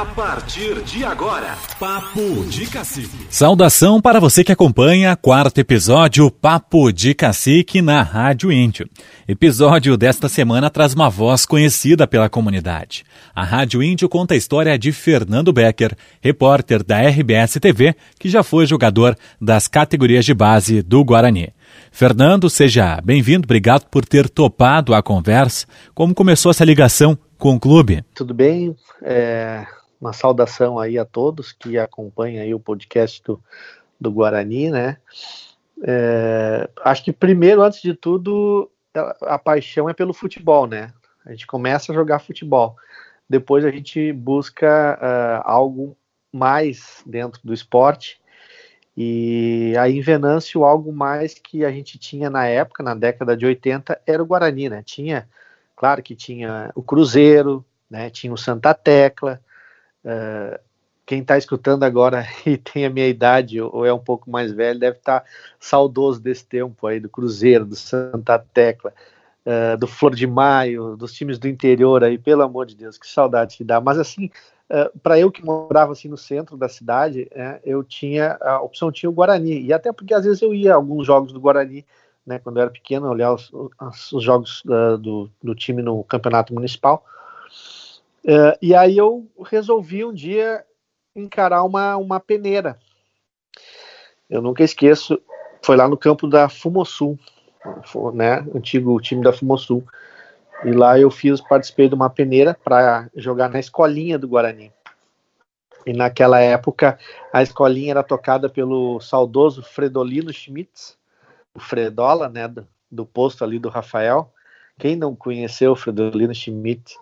A partir de agora, Papo de Cacique. Saudação para você que acompanha quarto episódio Papo de Cacique na Rádio Índio. Episódio desta semana traz uma voz conhecida pela comunidade. A Rádio Índio conta a história de Fernando Becker, repórter da RBS TV, que já foi jogador das categorias de base do Guarani. Fernando, seja bem-vindo, obrigado por ter topado a conversa. Como começou essa ligação com o clube? Tudo bem, é, uma saudação aí a todos que acompanham aí o podcast do, do Guarani, né? É, acho que primeiro, antes de tudo, a, paixão é pelo futebol, né? A gente começa a jogar futebol, depois a gente busca uh, algo mais dentro do esporte e aí em Venâncio, algo mais que a gente tinha na época, na década de 80, era o Guarani, né? Tinha, claro que tinha o Cruzeiro, né? Tinha o Santa Tecla. Uh, quem está escutando agora e tem a minha idade ou é um pouco mais velho deve estar tá saudoso desse tempo aí do Cruzeiro, do Santa Tecla, uh, do Flor de Maio, dos times do interior aí, pelo amor de Deus, que saudade que dá. Mas assim, Uh, para eu que morava assim no centro da cidade, é, eu tinha a opção tinha o Guarani e até porque às vezes eu ia a alguns jogos do Guarani, né, quando eu era pequeno, olhar os, os, os jogos do, do, time no campeonato municipal. Uh, e aí eu resolvi um dia encarar uma, uma peneira. Eu nunca esqueço, foi lá no campo da Fumosul, né, antigo time da Fumosul. E lá eu fiz, participei de uma peneira para jogar na escolinha do Guarani. E naquela época a escolinha era tocada pelo saudoso Fredolino Schmitz, o Fredola, né, do, do posto ali do Rafael. Quem não conheceu o Fredolino Schmidt?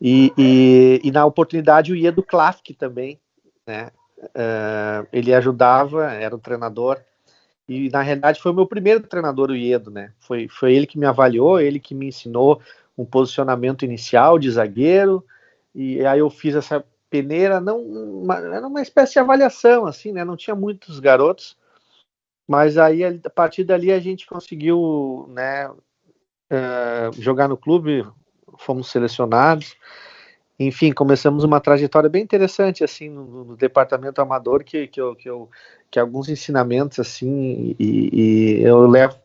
E, e, e, na oportunidade o Iedo Klafk também, né? Uh, ele ajudava, era o treinador. E na realidade foi o meu primeiro treinador, o Iedo, né? Foi, foi ele que me avaliou, ele que me ensinou um posicionamento inicial de zagueiro, e aí eu fiz essa peneira, não uma, era uma espécie de avaliação, assim, né? Não tinha muitos garotos, mas aí a partir dali a gente conseguiu, né, uh, jogar no clube, fomos selecionados, enfim, começamos uma trajetória bem interessante, assim, no, no departamento amador, que, que, eu, que, eu, que alguns ensinamentos, assim, e, e eu levo,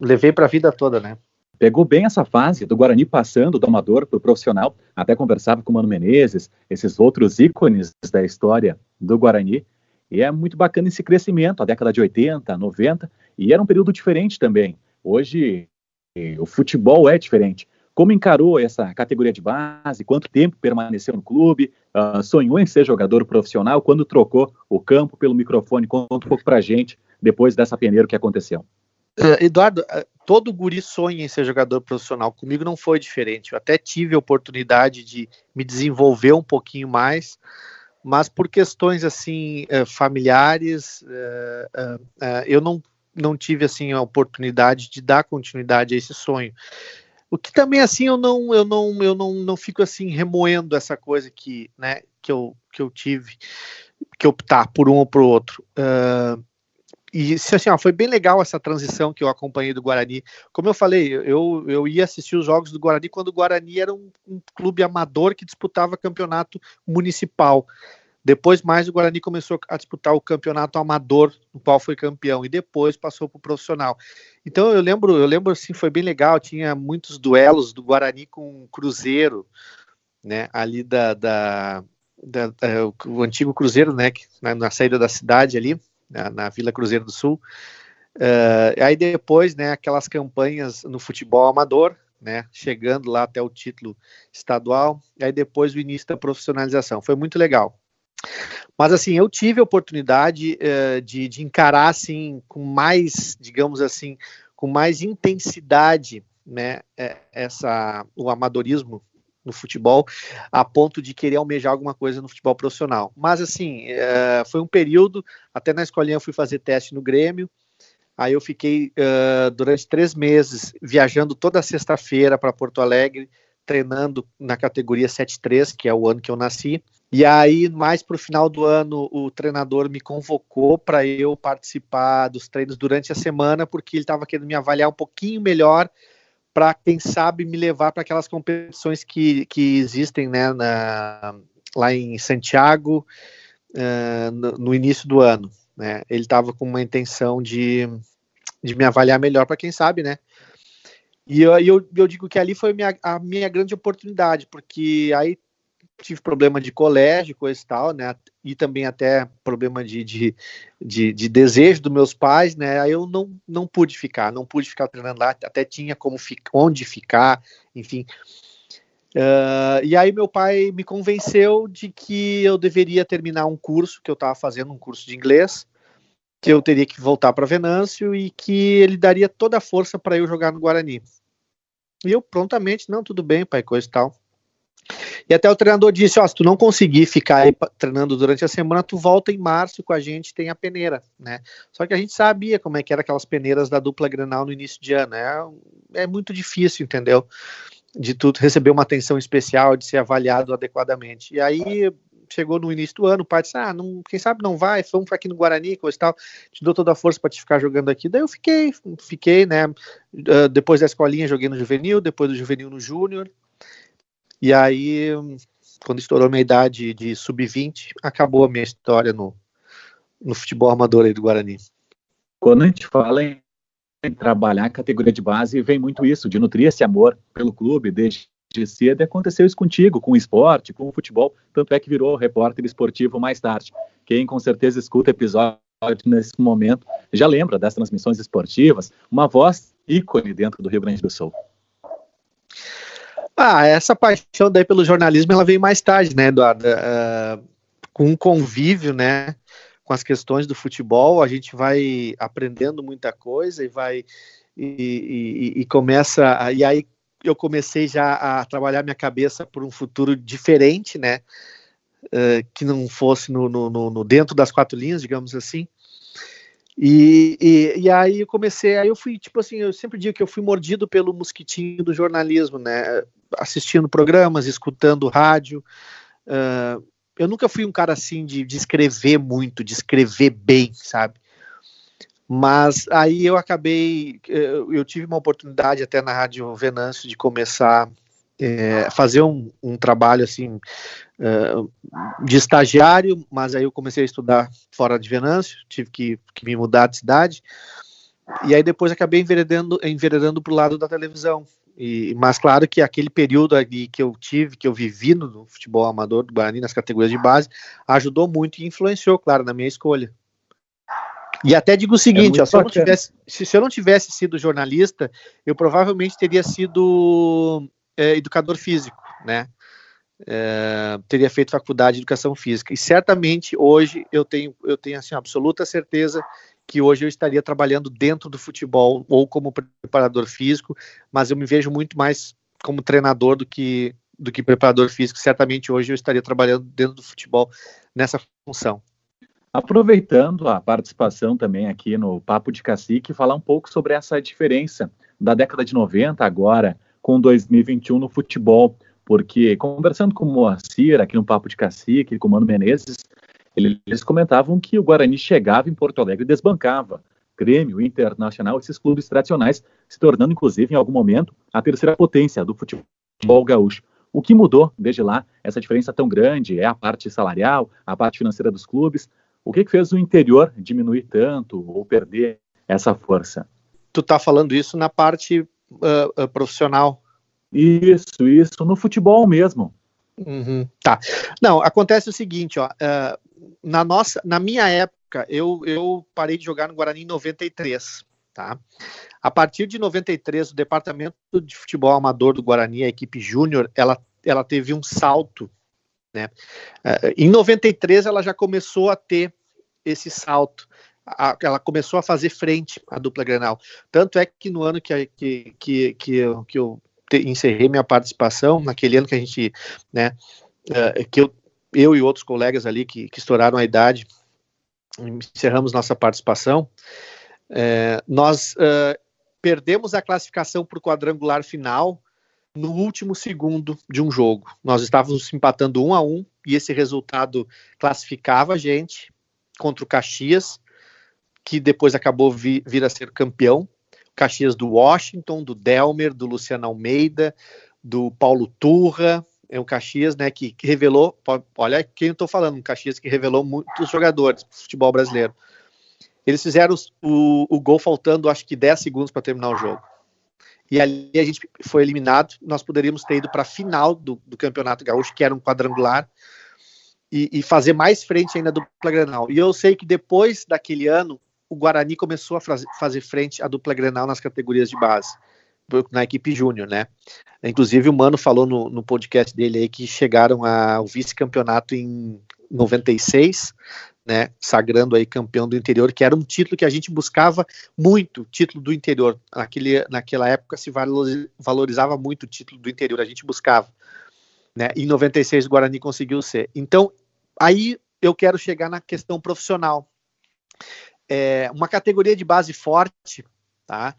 levei para a vida toda, né? pegou bem essa fase do Guarani passando do amador para o profissional, até conversava com o Mano Menezes, esses outros ícones da história do Guarani, e é muito bacana esse crescimento, a década de 80, 90, e era um período diferente também. Hoje, o futebol é diferente. Como encarou essa categoria de base? Quanto tempo permaneceu no clube? Uh, sonhou em ser jogador profissional? Quando trocou o campo pelo microfone? Conta um pouco pra gente depois dessa peneira que aconteceu. Uh, Eduardo, uh, todo guri sonha em ser jogador profissional. Comigo não foi diferente. Eu até tive a oportunidade de me desenvolver um pouquinho mais, mas por questões assim uh, familiares, eu não, não tive assim a oportunidade de dar continuidade a esse sonho. O que também assim eu não eu não eu não, não fico assim remoendo essa coisa que né que eu que eu tive que optar por um ou por outro. Uh, e assim, ó, foi bem legal essa transição que eu acompanhei do Guarani. Como eu falei, eu, eu ia assistir os jogos do Guarani quando o Guarani era um, um clube amador que disputava campeonato municipal. Depois, mais o Guarani começou a disputar o campeonato amador, no qual foi campeão, e depois passou para o profissional. Então eu lembro, eu lembro assim, foi bem legal. Tinha muitos duelos do Guarani com o Cruzeiro, né? Ali da, da, da, da o antigo Cruzeiro, né? Na, na saída da cidade ali na, na Vila Cruzeiro do Sul. Uh, aí depois, né, aquelas campanhas no futebol amador, né, chegando lá até o título estadual, aí depois o início da profissionalização. Foi muito legal. Mas assim, eu tive a oportunidade uh, de, de encarar assim com mais, digamos assim, com mais intensidade, né, é, essa o amadorismo no futebol, a ponto de querer almejar alguma coisa no futebol profissional. Mas assim, é, foi um período, até na escolinha eu fui fazer teste no Grêmio, aí eu fiquei uh, durante três meses viajando toda sexta-feira para Porto Alegre, treinando na categoria 7-3, que é o ano que eu nasci. E aí, mais para o final do ano, o treinador me convocou para eu participar dos treinos durante a semana, porque ele estava querendo me avaliar um pouquinho melhor para quem sabe me levar para aquelas competições que, que existem né, na, lá em Santiago uh, no, no, início do ano. Né? Ele estava com uma intenção de, de me avaliar melhor para quem sabe, né? E eu, eu, eu digo que ali foi minha, a minha grande oportunidade, porque aí tive problema de colégio, coisa e tal, né? E também até problema de, de, de, de, desejo dos meus pais, né? Aí eu não, não pude ficar, não pude ficar treinando lá, até tinha como ficar, onde ficar, enfim. Uh, e aí meu pai me convenceu de que eu deveria terminar um curso que eu estava fazendo, um curso de inglês, que eu teria que voltar para Venâncio e que ele daria toda a força para eu jogar no Guarani. E eu prontamente, não, tudo bem, pai, coisa e tal. E até o treinador disse: Ó, se tu não conseguir ficar aí treinando durante a semana, tu volta em março com a gente, tem a peneira, né? Só que a gente sabia como é que era aquelas peneiras da dupla Grenal no início de ano. É, é muito difícil, entendeu? de tudo receber uma atenção especial, de ser avaliado adequadamente. E aí chegou no início do ano, o pai disse: Ah, não, quem sabe não vai, vamos aqui no Guarani, coisa e tal, te dou toda a força para te ficar jogando aqui. Daí eu fiquei, fiquei, né? Uh, depois da escolinha joguei no juvenil, depois do juvenil no júnior. E aí, quando estourou minha idade de sub-20, acabou a minha história no, no futebol amador aí do Guarani. Quando a gente fala em trabalhar a categoria de base vem muito isso, de nutrir esse amor pelo clube desde cedo. E aconteceu isso contigo, com o esporte, com o futebol, tanto é que virou repórter esportivo mais tarde. Quem com certeza escuta episódio nesse momento já lembra das transmissões esportivas, uma voz ícone dentro do Rio Grande do Sul. Ah, essa paixão daí pelo jornalismo ela veio mais tarde, né, Eduardo? Uh, com um convívio, né, com as questões do futebol, a gente vai aprendendo muita coisa e vai e, e, e começa e aí eu comecei já a trabalhar minha cabeça por um futuro diferente, né? Uh, que não fosse no, no, no, dentro das quatro linhas, digamos assim. E, e, e, aí eu comecei, aí eu fui, tipo assim, eu sempre digo que eu fui mordido pelo mosquitinho do jornalismo, né? Assistindo programas, escutando rádio, uh, eu nunca fui um cara assim de, de escrever muito, de escrever bem, sabe? Mas aí eu acabei, eu, eu tive uma oportunidade até na Rádio Venâncio de começar é, fazer um, um, trabalho assim uh, de estagiário, mas aí eu comecei a estudar fora de Venâncio, tive que, que me mudar de cidade, e aí depois acabei enveredando, enveredando para o lado da televisão. E, mas claro que aquele período ali que eu tive, que eu vivi no, no futebol amador do Guarani, nas categorias de base, ajudou muito e influenciou, claro, na minha escolha. E até digo o seguinte, é ó, se, eu tivesse, se, se, eu não tivesse sido jornalista, eu provavelmente teria sido é, educador físico, né? É, teria feito faculdade de educação física. E certamente hoje eu tenho, eu tenho assim, absoluta certeza que hoje eu estaria trabalhando dentro do futebol ou como preparador físico, mas eu me vejo muito mais como treinador do que do que preparador físico. Certamente hoje eu estaria trabalhando dentro do futebol nessa função. Aproveitando a participação também aqui no Papo de Cacique, falar um pouco sobre essa diferença da década de 90 agora com 2021 no futebol, porque conversando com o Moacir aqui no Papo de Cacique, com o Mano Menezes, eles comentavam que o Guarani chegava em Porto Alegre e desbancava Grêmio, Internacional, esses clubes tradicionais, se tornando, inclusive, em algum momento, a terceira potência do futebol gaúcho. O que mudou desde lá, essa diferença tão grande, é a parte salarial, a parte financeira dos clubes. O que, que fez o interior diminuir tanto ou perder essa força? Tu está falando isso na parte uh, uh, profissional. Isso, isso, no futebol mesmo. Uhum, tá. Não, acontece o seguinte, ó. Uh, na nossa, na minha época, eu, eu parei de jogar no Guarani em 93, tá? A partir de 93, o departamento de futebol amador do Guarani, a equipe júnior, ela, ela teve um salto, né? Uh, em 93 ela já começou a ter esse salto. A, ela começou a fazer frente à dupla Grenal. Tanto é que no ano que, que, que, que, eu, que eu encerrei minha participação, naquele ano que a gente, né, uh, que eu eu e outros colegas ali que, que estouraram a idade, encerramos nossa participação. É, nós uh, perdemos a classificação para o quadrangular final no último segundo de um jogo. Nós estávamos empatando um a um e esse resultado classificava a gente contra o Caxias, que depois acabou vi, vir a ser campeão. Caxias do Washington, do Delmer, do Luciano Almeida, do Paulo Turra, é um Caxias, né, que, que revelou, olha quem eu estou falando, um Caxias que revelou muitos jogadores do futebol brasileiro. Eles fizeram o, o gol faltando, acho que 10 segundos para terminar o jogo. E ali a gente foi eliminado. Nós poderíamos ter ido para a final do, do, Campeonato Gaúcho, que era um quadrangular, e, e fazer mais frente ainda do Grenal. E eu sei que depois daquele ano, o Guarani começou a fazer frente à dupla Grenal nas categorias de base na equipe júnior, né? Inclusive o Mano falou no, no podcast dele aí que chegaram ao vice-campeonato em 96, né? Sagrando aí campeão do interior, que era um título que a gente buscava muito, título do interior. Naquele, naquela época se valorizava muito o título do interior, a gente buscava. Né? Em 96 o Guarani conseguiu ser. Então, aí eu quero chegar na questão profissional. É, uma categoria de base forte, tá?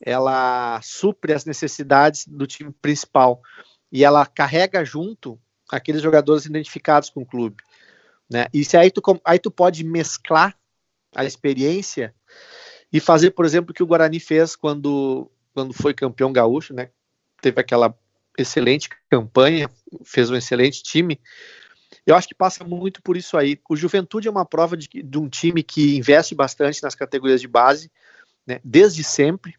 ela supre as necessidades do time principal e ela carrega junto aqueles jogadores identificados com o clube. Né? E se aí tu, aí tu pode mesclar a experiência e fazer, por exemplo, o que o Guarani fez quando, quando foi campeão gaúcho, né? Teve aquela excelente campanha, fez um excelente time. Eu acho que passa muito por isso aí. O Juventude é uma prova de, de um time que investe bastante nas categorias de base, né? desde sempre.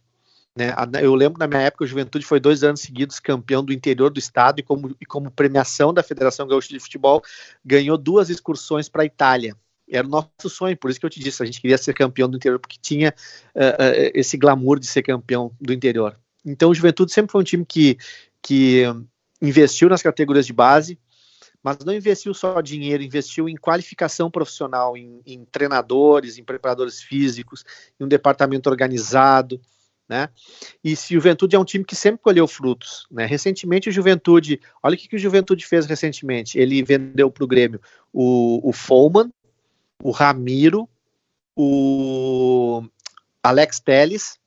Né? Eu lembro na minha época, o Juventude foi dois anos seguidos campeão do interior do estado e como, e como premiação da Federação Gaúcha de Futebol, ganhou duas excursões para a Itália. Era o nosso sonho, por isso que eu te disse, a gente queria ser campeão do interior, porque tinha uh, uh, esse glamour de ser campeão do interior. Então o Juventude sempre foi um time que, que investiu nas categorias de base, mas não investiu só dinheiro, investiu em qualificação profissional, em, em treinadores, em preparadores físicos, em um departamento organizado, né? E se Juventude é um time que sempre colheu frutos, né? Recentemente o Juventude, olha o que, que o Juventude fez recentemente. Ele vendeu para o Grêmio o, o o Ramiro, o Alex Teles.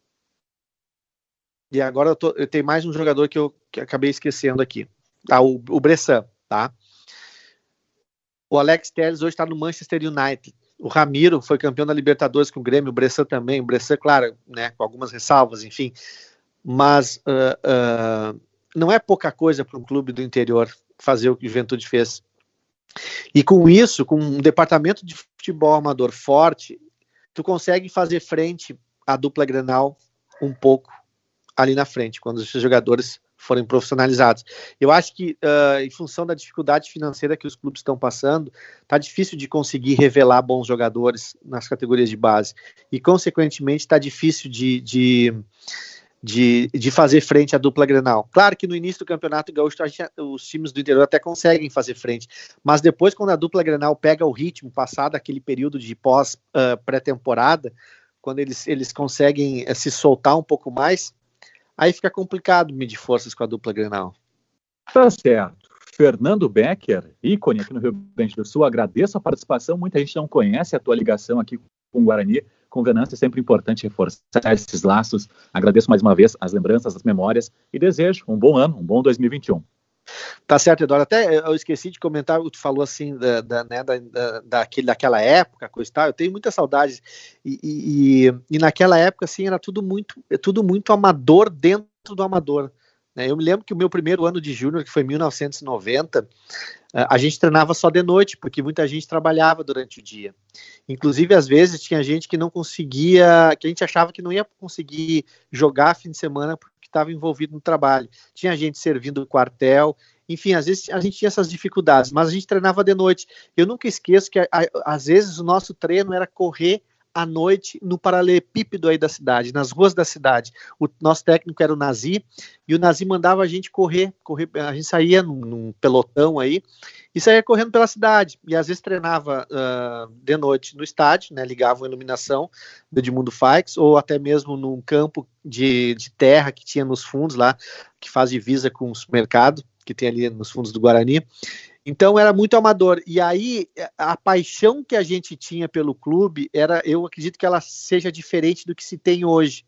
E agora eu, tô, eu tenho mais um jogador que eu que acabei esquecendo aqui. Tá, o, o Bressan, tá? O Alex Teles hoje está no Manchester United. O Ramiro foi campeão da Libertadores com o Grêmio, o Bressan também, o Bressan, claro, né, com algumas ressalvas, enfim, mas uh, uh, não é pouca coisa para um clube do interior fazer o que o Juventude fez. E com isso, com um departamento de futebol amador forte, tu consegue fazer frente à dupla Grenal um pouco ali na frente, quando os jogadores forem profissionalizados. Eu acho que, uh, em função da dificuldade financeira que os clubes estão passando, está difícil de conseguir revelar bons jogadores nas categorias de base. E, consequentemente, está difícil de, de, de, de, fazer frente à dupla Grenal. Claro que no início do campeonato gaúcho, os times do interior até conseguem fazer frente, mas depois, quando a dupla Grenal pega o ritmo, passado aquele período de pós-pré-temporada, uh, quando eles, eles conseguem uh, se soltar um pouco mais, aí fica complicado medir forças com a dupla Grenal. Tá certo. Fernando Becker, ícone aqui no Rio Grande do Sul, agradeço a participação. Muita gente não conhece a tua ligação aqui com o Guarani. Com Venâncio é sempre importante reforçar esses laços. Agradeço mais uma vez as lembranças, as memórias e desejo um bom ano, um bom 2021. Tá certo, Eduardo. Até eu esqueci de comentar, tu falou assim da, da, né, da, da, daquele, daquela época, coisa e tal. Eu tenho muitas saudades. E, e, e, naquela época, assim, era tudo muito, tudo muito amador dentro do amador. Né? Eu me lembro que o meu primeiro ano de júnior, que foi em 1990, a gente treinava só de noite, porque muita gente trabalhava durante o dia. Inclusive, às vezes, tinha gente que não conseguia, que a gente achava que não ia conseguir jogar fim de semana estava envolvido no trabalho. Tinha gente servindo o quartel, enfim, às vezes a gente tinha essas dificuldades, mas a gente treinava de noite. Eu nunca esqueço que a, a, às vezes o nosso treino era correr à noite no paralelepípedo aí da cidade, nas ruas da cidade. O nosso técnico era o Nazi, e o Nazi mandava a gente correr, correr a gente saía num, num pelotão aí, e saía correndo pela cidade, e às vezes treinava uh, de noite no estádio, né, ligava a iluminação do Edmundo Faix, ou até mesmo num campo de, de terra que tinha nos fundos lá, que faz divisa com o supermercado, que tem ali nos fundos do Guarani, então era muito amador. E aí a paixão que a gente tinha pelo clube era, eu acredito que ela seja diferente do que se tem hoje.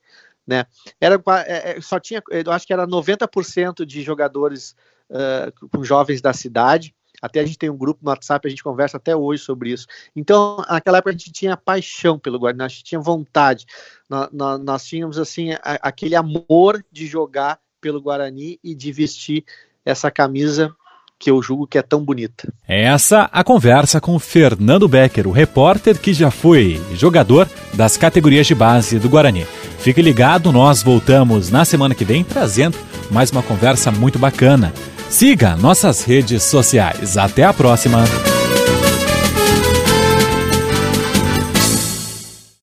Né? Era, é, é, só tinha, eu acho que era 90% de jogadores uh, com jovens da cidade. Até a gente tem um grupo no WhatsApp, a gente conversa até hoje sobre isso. Então, naquela época a gente tinha paixão pelo Guarani, a gente tinha vontade. Nós, nós, nós tínhamos assim a, aquele amor de jogar pelo Guarani e de vestir essa camisa que eu julgo que é tão bonita. Essa a conversa com Fernando Becker, o repórter que já foi jogador das categorias de base do Guarani. Fique ligado, nós voltamos na semana que vem trazendo mais uma conversa muito bacana. Siga nossas redes sociais. Até a próxima!